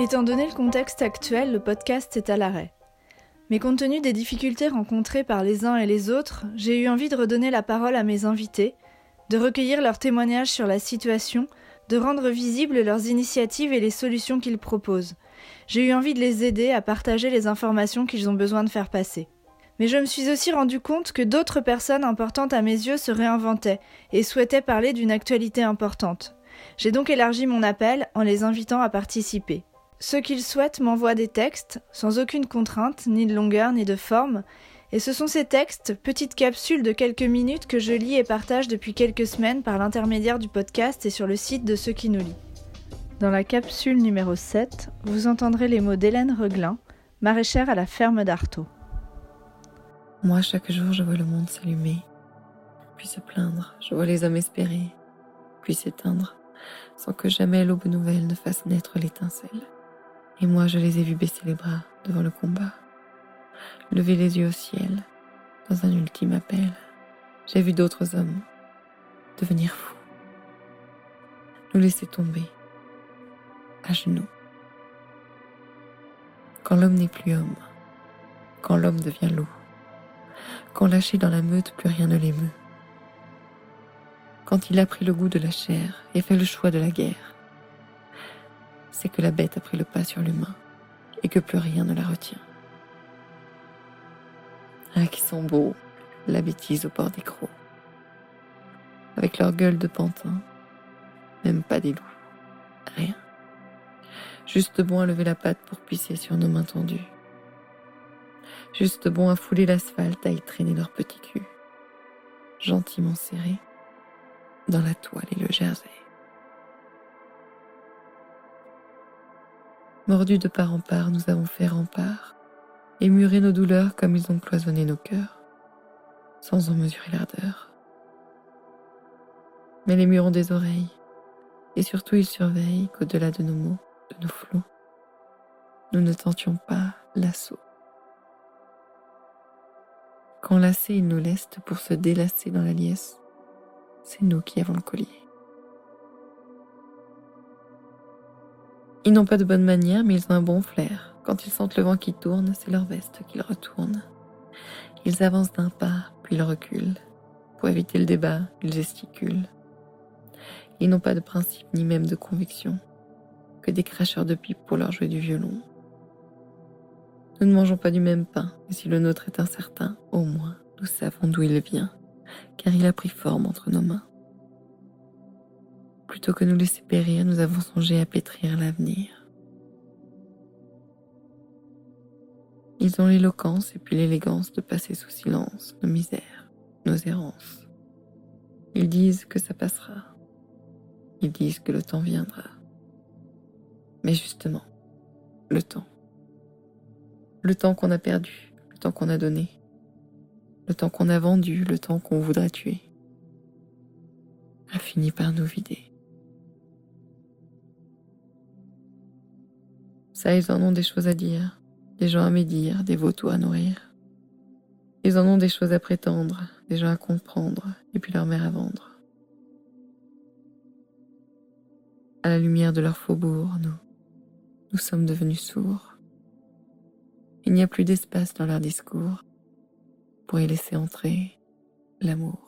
Étant donné le contexte actuel, le podcast est à l'arrêt. Mais compte tenu des difficultés rencontrées par les uns et les autres, j'ai eu envie de redonner la parole à mes invités, de recueillir leurs témoignages sur la situation, de rendre visibles leurs initiatives et les solutions qu'ils proposent. J'ai eu envie de les aider à partager les informations qu'ils ont besoin de faire passer. Mais je me suis aussi rendu compte que d'autres personnes importantes à mes yeux se réinventaient et souhaitaient parler d'une actualité importante. J'ai donc élargi mon appel en les invitant à participer. Ceux qu'ils souhaitent m'envoient des textes, sans aucune contrainte, ni de longueur, ni de forme, et ce sont ces textes, petites capsules de quelques minutes que je lis et partage depuis quelques semaines par l'intermédiaire du podcast et sur le site de ceux qui nous lit. Dans la capsule numéro 7, vous entendrez les mots d'Hélène Reglin, maraîchère à la ferme d'Artaud. Moi, chaque jour, je vois le monde s'allumer, puis se plaindre, je vois les hommes espérer, puis s'éteindre, sans que jamais l'aube nouvelle ne fasse naître l'étincelle. Et moi, je les ai vus baisser les bras devant le combat lever les yeux au ciel dans un ultime appel. J'ai vu d'autres hommes devenir fous, nous laisser tomber à genoux. Quand l'homme n'est plus homme, quand l'homme devient loup, quand lâché dans la meute, plus rien ne l'émeut. Quand il a pris le goût de la chair et fait le choix de la guerre, c'est que la bête a pris le pas sur l'humain et que plus rien ne la retient. Ah, qui sont beaux, la bêtise au bord des crocs. Avec leur gueule de pantin, même pas des loups, rien. Juste bon à lever la patte pour pisser sur nos mains tendues. Juste bon à fouler l'asphalte, à y traîner leur petit cul. Gentiment serré dans la toile et le jersey. Mordus de part en part, nous avons fait rempart et murer nos douleurs comme ils ont cloisonné nos cœurs, sans en mesurer l'ardeur. Mais les murs ont des oreilles, et surtout ils surveillent qu'au-delà de nos mots, de nos flots, nous ne tentions pas l'assaut. Quand lassés ils nous laissent pour se délasser dans la liesse, c'est nous qui avons le collier. Ils n'ont pas de bonne manière, mais ils ont un bon flair. Quand ils sentent le vent qui tourne, c'est leur veste qu'ils retournent. Ils avancent d'un pas, puis ils reculent. Pour éviter le débat, ils gesticulent. Ils n'ont pas de principe ni même de conviction, que des cracheurs de pipe pour leur jouer du violon. Nous ne mangeons pas du même pain, et si le nôtre est incertain, au moins nous savons d'où il vient, car il a pris forme entre nos mains. Plutôt que nous laisser périr, nous avons songé à pétrir l'avenir. Ils ont l'éloquence et puis l'élégance de passer sous silence nos misères, nos errances. Ils disent que ça passera. Ils disent que le temps viendra. Mais justement, le temps. Le temps qu'on a perdu, le temps qu'on a donné, le temps qu'on a vendu, le temps qu'on voudrait tuer, a fini par nous vider. Ça, ils en ont des choses à dire des gens à médire, des vautours à nourrir. Ils en ont des choses à prétendre, des gens à comprendre, et puis leur mère à vendre. À la lumière de leur faubourg, nous, nous sommes devenus sourds. Il n'y a plus d'espace dans leur discours pour y laisser entrer l'amour.